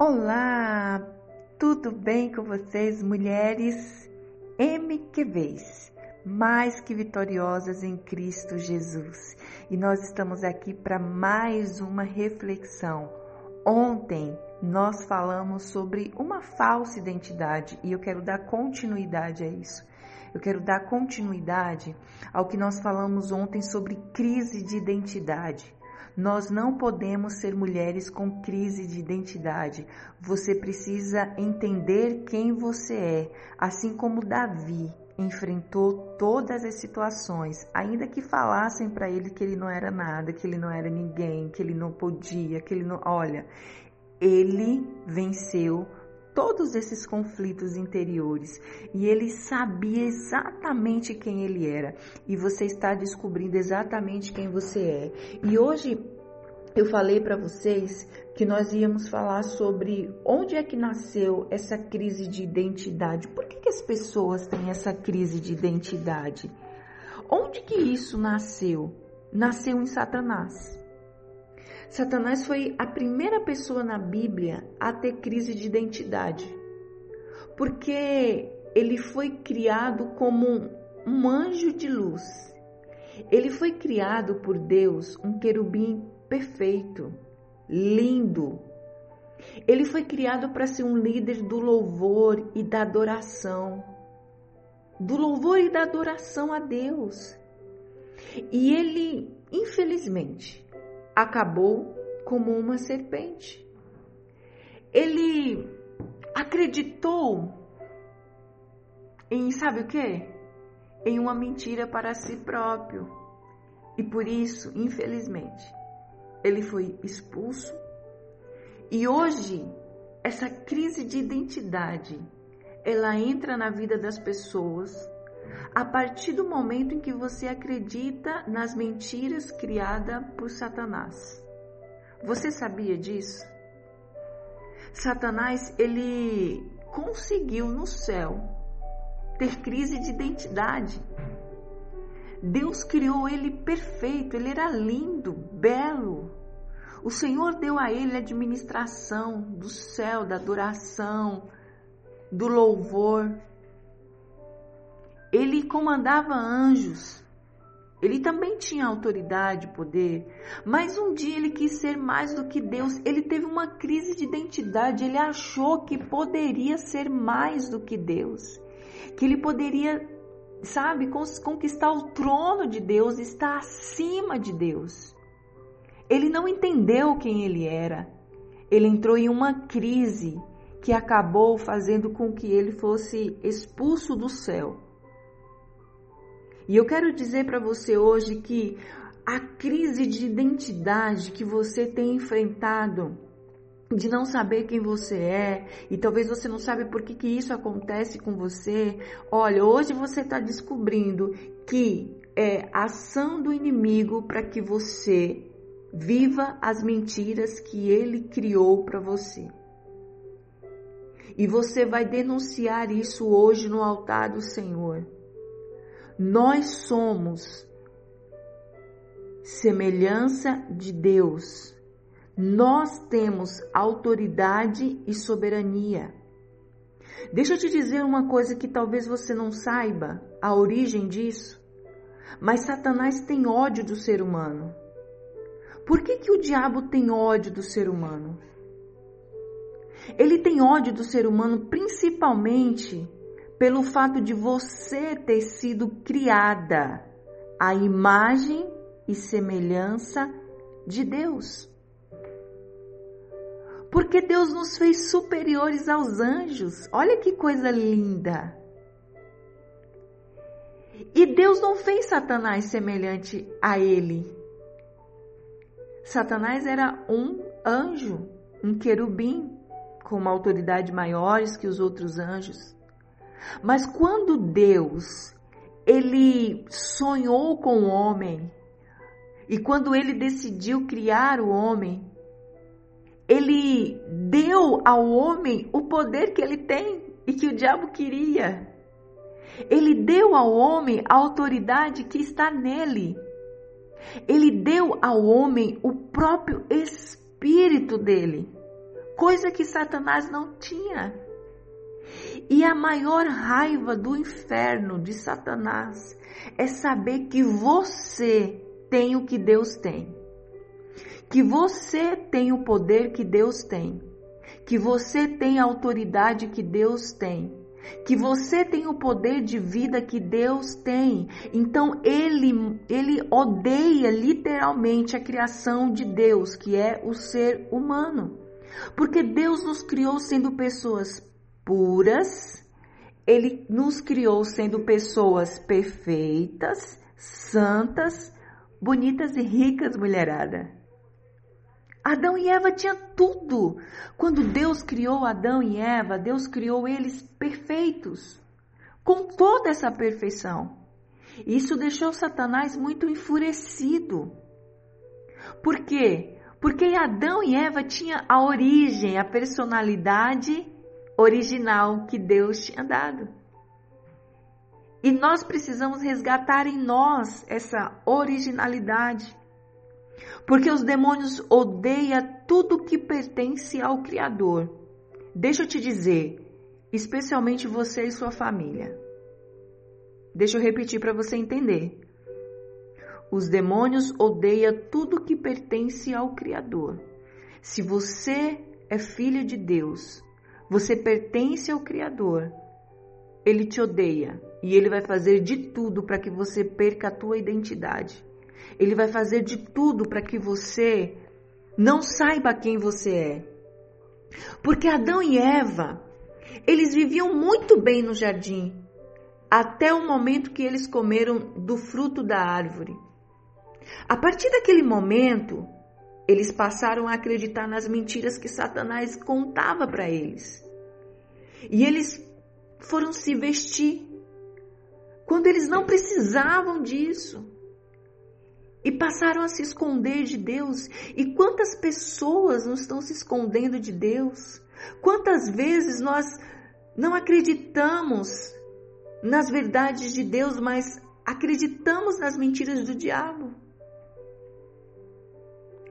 Olá, tudo bem com vocês, mulheres MQVs, mais que vitoriosas em Cristo Jesus? E nós estamos aqui para mais uma reflexão. Ontem nós falamos sobre uma falsa identidade e eu quero dar continuidade a isso. Eu quero dar continuidade ao que nós falamos ontem sobre crise de identidade. Nós não podemos ser mulheres com crise de identidade. Você precisa entender quem você é, assim como Davi enfrentou todas as situações, ainda que falassem para ele que ele não era nada, que ele não era ninguém, que ele não podia, que ele não, olha, ele venceu todos esses conflitos interiores e ele sabia exatamente quem ele era e você está descobrindo exatamente quem você é. E hoje eu falei para vocês que nós íamos falar sobre onde é que nasceu essa crise de identidade. Por que, que as pessoas têm essa crise de identidade? Onde que isso nasceu? Nasceu em Satanás. Satanás foi a primeira pessoa na Bíblia a ter crise de identidade, porque ele foi criado como um anjo de luz. Ele foi criado por Deus, um querubim perfeito, lindo. Ele foi criado para ser um líder do louvor e da adoração. Do louvor e da adoração a Deus. E ele, infelizmente, acabou como uma serpente. Ele acreditou em, sabe o que? Em uma mentira para si próprio. E por isso, infelizmente, ele foi expulso. E hoje, essa crise de identidade, ela entra na vida das pessoas a partir do momento em que você acredita nas mentiras criadas por Satanás. Você sabia disso? Satanás, ele conseguiu no céu ter crise de identidade. Deus criou ele perfeito, ele era lindo, belo. O Senhor deu a ele a administração do céu, da adoração, do louvor. Ele comandava anjos. Ele também tinha autoridade, poder, mas um dia ele quis ser mais do que Deus. Ele teve uma crise de identidade. Ele achou que poderia ser mais do que Deus, que ele poderia, sabe, conquistar o trono de Deus, estar acima de Deus. Ele não entendeu quem ele era. Ele entrou em uma crise que acabou fazendo com que ele fosse expulso do céu. E eu quero dizer para você hoje que a crise de identidade que você tem enfrentado, de não saber quem você é, e talvez você não sabe por que, que isso acontece com você. Olha, hoje você está descobrindo que é ação do inimigo para que você viva as mentiras que ele criou para você. E você vai denunciar isso hoje no altar do Senhor. Nós somos semelhança de Deus. Nós temos autoridade e soberania. Deixa eu te dizer uma coisa que talvez você não saiba a origem disso, mas Satanás tem ódio do ser humano. Por que, que o diabo tem ódio do ser humano? Ele tem ódio do ser humano principalmente pelo fato de você ter sido criada à imagem e semelhança de Deus. Porque Deus nos fez superiores aos anjos. Olha que coisa linda. E Deus não fez Satanás semelhante a ele. Satanás era um anjo, um querubim, com uma autoridade maiores que os outros anjos. Mas quando Deus ele sonhou com o homem e quando ele decidiu criar o homem, ele deu ao homem o poder que ele tem e que o diabo queria. Ele deu ao homem a autoridade que está nele. Ele deu ao homem o próprio espírito dele coisa que Satanás não tinha. E a maior raiva do inferno de Satanás é saber que você tem o que Deus tem. Que você tem o poder que Deus tem. Que você tem a autoridade que Deus tem. Que você tem o poder de vida que Deus tem. Então ele ele odeia literalmente a criação de Deus, que é o ser humano. Porque Deus nos criou sendo pessoas puras, ele nos criou sendo pessoas perfeitas, santas, bonitas e ricas, mulherada. Adão e Eva tinham tudo. Quando Deus criou Adão e Eva, Deus criou eles perfeitos, com toda essa perfeição. Isso deixou Satanás muito enfurecido. Por quê? Porque Adão e Eva tinham a origem, a personalidade original que Deus tinha dado. E nós precisamos resgatar em nós essa originalidade. Porque os demônios odeiam tudo que pertence ao Criador. Deixa eu te dizer, especialmente você e sua família. Deixa eu repetir para você entender. Os demônios odeiam tudo que pertence ao Criador. Se você é filho de Deus, você pertence ao Criador. Ele te odeia e ele vai fazer de tudo para que você perca a tua identidade. Ele vai fazer de tudo para que você não saiba quem você é. Porque Adão e Eva, eles viviam muito bem no jardim, até o momento que eles comeram do fruto da árvore. A partir daquele momento, eles passaram a acreditar nas mentiras que Satanás contava para eles. E eles foram se vestir quando eles não precisavam disso. E passaram a se esconder de Deus. E quantas pessoas não estão se escondendo de Deus? Quantas vezes nós não acreditamos nas verdades de Deus, mas acreditamos nas mentiras do diabo?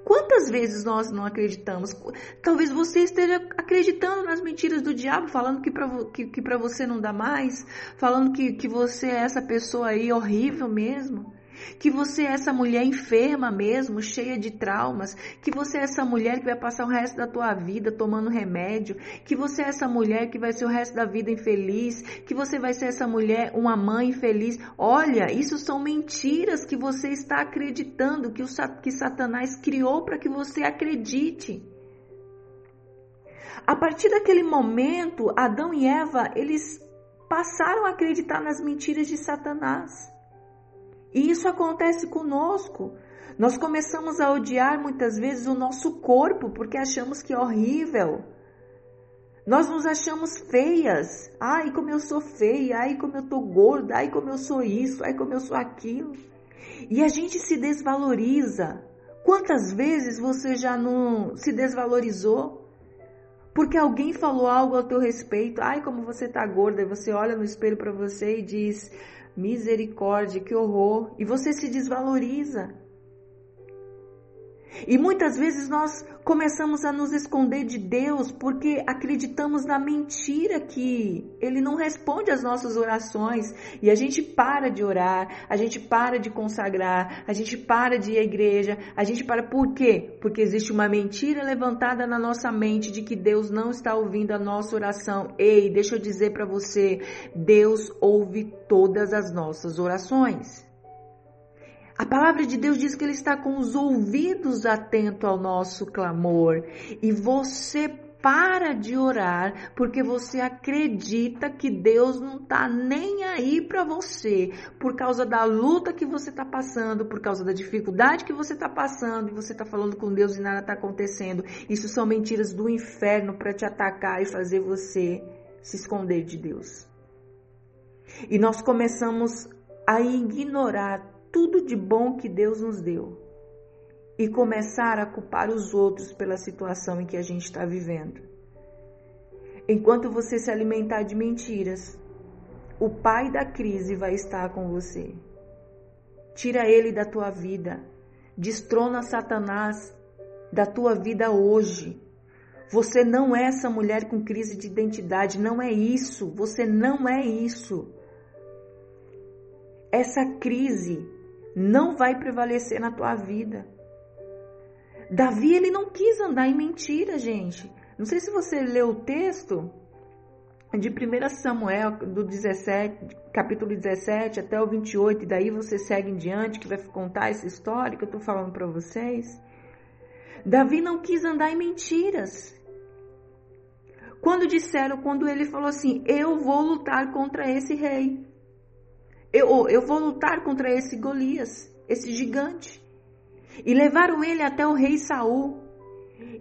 Quantas vezes nós não acreditamos? Talvez você esteja acreditando nas mentiras do diabo, falando que para que, que você não dá mais, falando que, que você é essa pessoa aí horrível mesmo que você é essa mulher enferma mesmo, cheia de traumas, que você é essa mulher que vai passar o resto da tua vida tomando remédio, que você é essa mulher que vai ser o resto da vida infeliz, que você vai ser essa mulher uma mãe infeliz. Olha, isso são mentiras que você está acreditando, que, o, que Satanás criou para que você acredite. A partir daquele momento, Adão e Eva, eles passaram a acreditar nas mentiras de Satanás. E isso acontece conosco. Nós começamos a odiar muitas vezes o nosso corpo porque achamos que é horrível. Nós nos achamos feias. Ai, como eu sou feia, ai, como eu tô gorda, ai, como eu sou isso, ai, como eu sou aquilo. E a gente se desvaloriza. Quantas vezes você já não se desvalorizou? Porque alguém falou algo ao teu respeito. Ai, como você tá gorda. E você olha no espelho para você e diz: Misericórdia, que horror! E você se desvaloriza. E muitas vezes nós começamos a nos esconder de Deus porque acreditamos na mentira que Ele não responde às nossas orações e a gente para de orar, a gente para de consagrar, a gente para de ir à igreja, a gente para por quê? Porque existe uma mentira levantada na nossa mente de que Deus não está ouvindo a nossa oração. Ei, deixa eu dizer para você, Deus ouve todas as nossas orações. A palavra de Deus diz que Ele está com os ouvidos atentos ao nosso clamor. E você para de orar porque você acredita que Deus não está nem aí para você por causa da luta que você está passando, por causa da dificuldade que você está passando e você está falando com Deus e nada está acontecendo. Isso são mentiras do inferno para te atacar e fazer você se esconder de Deus. E nós começamos a ignorar tudo de bom que Deus nos deu e começar a culpar os outros pela situação em que a gente está vivendo. Enquanto você se alimentar de mentiras, o pai da crise vai estar com você. Tira ele da tua vida. Destrona Satanás da tua vida hoje. Você não é essa mulher com crise de identidade, não é isso. Você não é isso. Essa crise não vai prevalecer na tua vida. Davi, ele não quis andar em mentira, gente. Não sei se você leu o texto de 1 Samuel, do 17, capítulo 17 até o 28, e daí você segue em diante, que vai contar essa história que eu tô falando para vocês. Davi não quis andar em mentiras. Quando disseram, quando ele falou assim: Eu vou lutar contra esse rei. Eu, eu vou lutar contra esse Golias, esse gigante. E levaram ele até o rei Saul.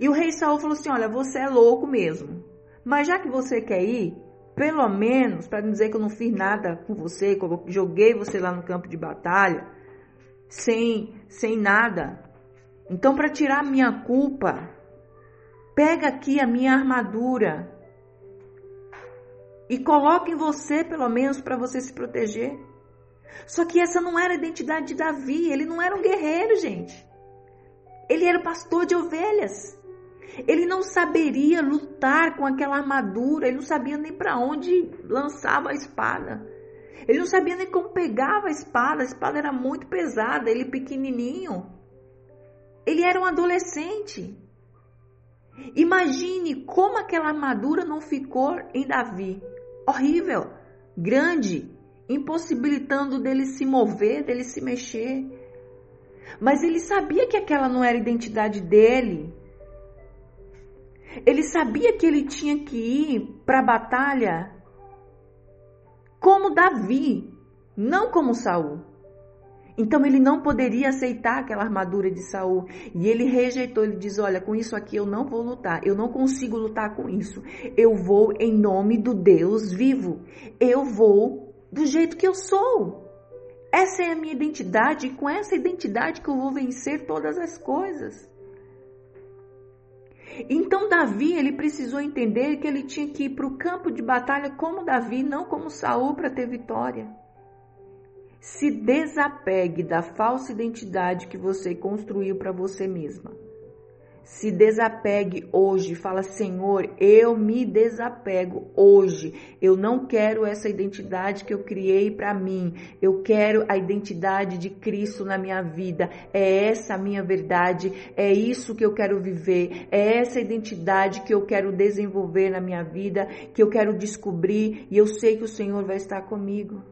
E o rei Saul falou assim: Olha, você é louco mesmo. Mas já que você quer ir, pelo menos, para não dizer que eu não fiz nada com você, joguei você lá no campo de batalha, sem, sem nada. Então, para tirar minha culpa, pega aqui a minha armadura e coloque em você, pelo menos, para você se proteger. Só que essa não era a identidade de Davi. Ele não era um guerreiro, gente. Ele era pastor de ovelhas. Ele não saberia lutar com aquela armadura. Ele não sabia nem para onde lançava a espada. Ele não sabia nem como pegava a espada. A espada era muito pesada. Ele pequenininho. Ele era um adolescente. Imagine como aquela armadura não ficou em Davi. Horrível, grande, impossibilitando dele se mover, dele se mexer. Mas ele sabia que aquela não era a identidade dele. Ele sabia que ele tinha que ir para a batalha como Davi, não como Saul. Então ele não poderia aceitar aquela armadura de Saul e ele rejeitou. Ele diz: Olha, com isso aqui eu não vou lutar. Eu não consigo lutar com isso. Eu vou em nome do Deus vivo. Eu vou do jeito que eu sou. Essa é a minha identidade e com essa identidade que eu vou vencer todas as coisas. Então Davi, ele precisou entender que ele tinha que ir para o campo de batalha como Davi, não como Saul para ter vitória. Se desapegue da falsa identidade que você construiu para você mesma. Se desapegue hoje, fala Senhor, eu me desapego hoje. Eu não quero essa identidade que eu criei para mim. Eu quero a identidade de Cristo na minha vida. É essa a minha verdade, é isso que eu quero viver, é essa identidade que eu quero desenvolver na minha vida, que eu quero descobrir e eu sei que o Senhor vai estar comigo.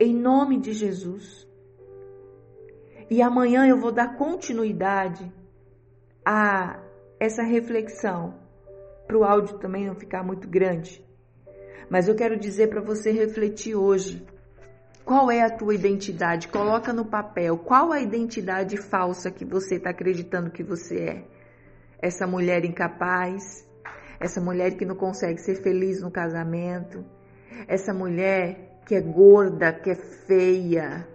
Em nome de Jesus. E amanhã eu vou dar continuidade a essa reflexão, para o áudio também não ficar muito grande. Mas eu quero dizer para você refletir hoje. Qual é a tua identidade? Coloca no papel. Qual a identidade falsa que você está acreditando que você é? Essa mulher incapaz? Essa mulher que não consegue ser feliz no casamento? Essa mulher que é gorda, que é feia?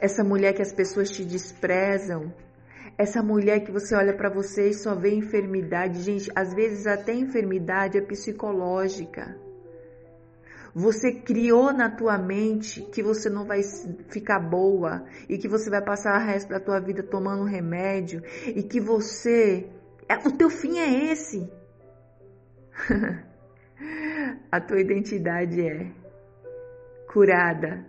Essa mulher que as pessoas te desprezam? Essa mulher que você olha para você e só vê enfermidade, gente, às vezes até enfermidade é psicológica. Você criou na tua mente que você não vai ficar boa e que você vai passar o resto da tua vida tomando remédio e que você é, o teu fim é esse. A tua identidade é curada,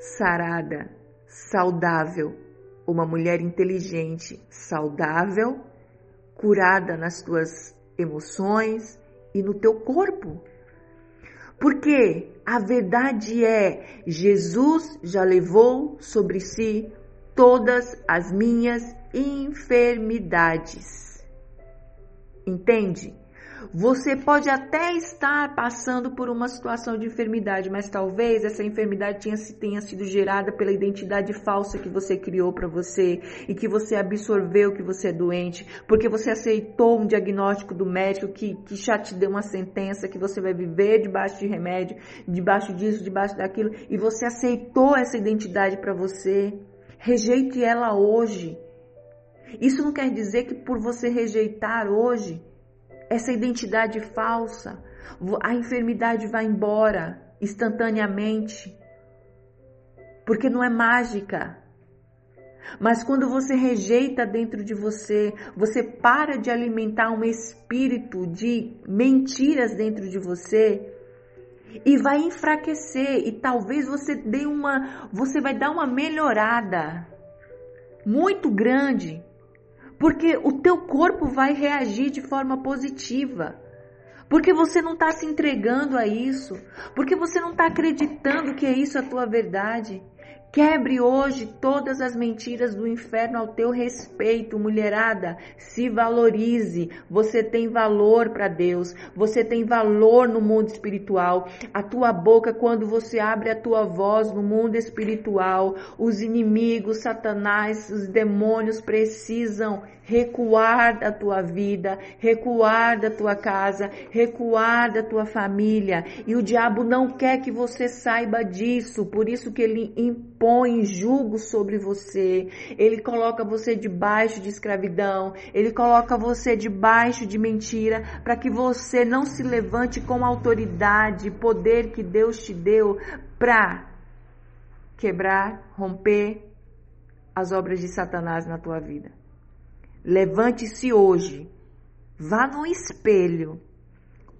sarada, saudável uma mulher inteligente, saudável, curada nas tuas emoções e no teu corpo. Porque a verdade é, Jesus já levou sobre si todas as minhas enfermidades. Entende? Você pode até estar passando por uma situação de enfermidade, mas talvez essa enfermidade tenha, tenha sido gerada pela identidade falsa que você criou para você e que você absorveu que você é doente, porque você aceitou um diagnóstico do médico que, que já te deu uma sentença que você vai viver debaixo de remédio, debaixo disso, debaixo daquilo, e você aceitou essa identidade para você. Rejeite ela hoje. Isso não quer dizer que por você rejeitar hoje, essa identidade falsa, a enfermidade vai embora instantaneamente, porque não é mágica. Mas quando você rejeita dentro de você, você para de alimentar um espírito de mentiras dentro de você e vai enfraquecer e talvez você dê uma, você vai dar uma melhorada muito grande, porque o teu corpo vai reagir de forma positiva. Porque você não está se entregando a isso, porque você não está acreditando que é isso a tua verdade. Quebre hoje todas as mentiras do inferno ao teu respeito, mulherada. Se valorize. Você tem valor para Deus. Você tem valor no mundo espiritual. A tua boca, quando você abre a tua voz no mundo espiritual, os inimigos, Satanás, os demônios precisam recuar da tua vida, recuar da tua casa, recuar da tua família. E o diabo não quer que você saiba disso, por isso que ele impõe julgo sobre você. Ele coloca você debaixo de escravidão, ele coloca você debaixo de mentira, para que você não se levante com autoridade, poder que Deus te deu para quebrar, romper as obras de Satanás na tua vida. Levante-se hoje. Vá no espelho.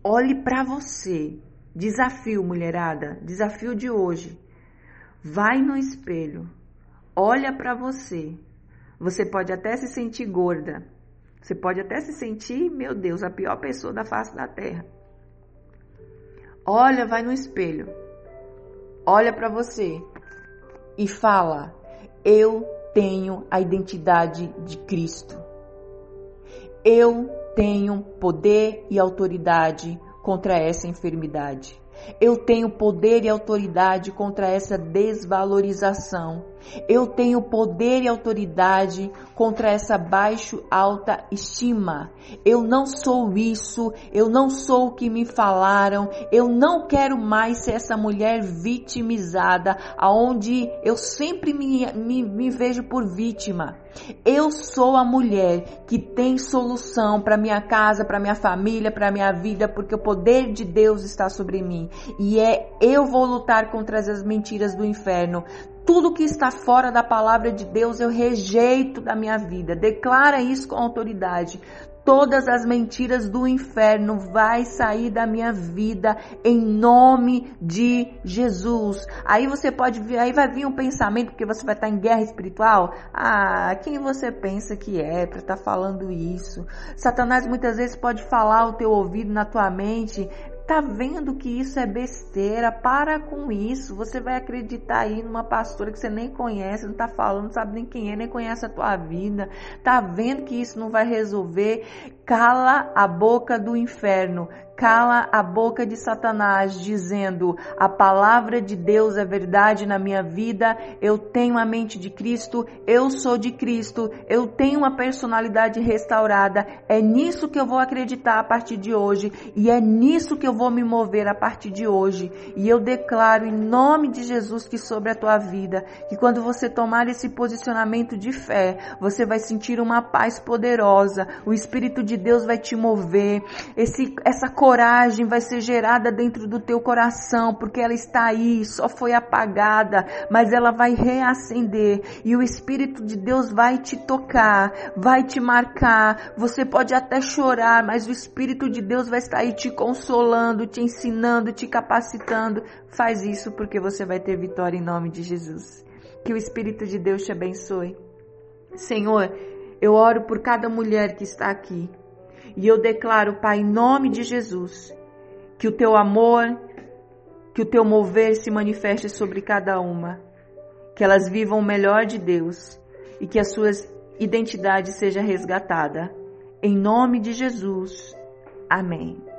Olhe para você. Desafio, mulherada. Desafio de hoje. Vai no espelho. Olha para você. Você pode até se sentir gorda. Você pode até se sentir, meu Deus, a pior pessoa da face da terra. Olha, vai no espelho. Olha para você e fala: Eu tenho a identidade de Cristo. Eu tenho poder e autoridade contra essa enfermidade. Eu tenho poder e autoridade contra essa desvalorização. Eu tenho poder e autoridade contra essa baixo alta estima. Eu não sou isso, eu não sou o que me falaram, eu não quero mais ser essa mulher vitimizada, aonde eu sempre me, me, me vejo por vítima. Eu sou a mulher que tem solução para minha casa, para minha família, para minha vida, porque o poder de Deus está sobre mim. E é eu vou lutar contra as mentiras do inferno. Tudo que está fora da palavra de Deus eu rejeito da minha vida. Declara isso com autoridade. Todas as mentiras do inferno vai sair da minha vida em nome de Jesus. Aí você pode vir, aí vai vir um pensamento porque você vai estar em guerra espiritual. Ah, quem você pensa que é para estar falando isso? Satanás muitas vezes pode falar ao teu ouvido na tua mente, Tá vendo que isso é besteira? Para com isso. Você vai acreditar aí numa pastora que você nem conhece, não tá falando, não sabe nem quem é, nem conhece a tua vida. Tá vendo que isso não vai resolver? Cala a boca do inferno cala a boca de Satanás, dizendo: A palavra de Deus é verdade na minha vida, eu tenho a mente de Cristo, eu sou de Cristo, eu tenho uma personalidade restaurada. É nisso que eu vou acreditar a partir de hoje e é nisso que eu vou me mover a partir de hoje. E eu declaro em nome de Jesus que sobre a tua vida, que quando você tomar esse posicionamento de fé, você vai sentir uma paz poderosa, o Espírito de Deus vai te mover, esse, essa coragem coragem vai ser gerada dentro do teu coração, porque ela está aí, só foi apagada, mas ela vai reacender e o Espírito de Deus vai te tocar, vai te marcar. Você pode até chorar, mas o Espírito de Deus vai estar aí te consolando, te ensinando, te capacitando. Faz isso porque você vai ter vitória em nome de Jesus. Que o Espírito de Deus te abençoe. Senhor, eu oro por cada mulher que está aqui. E eu declaro, Pai, em nome de Jesus, que o teu amor, que o teu mover se manifeste sobre cada uma, que elas vivam o melhor de Deus e que a sua identidade seja resgatada. Em nome de Jesus. Amém.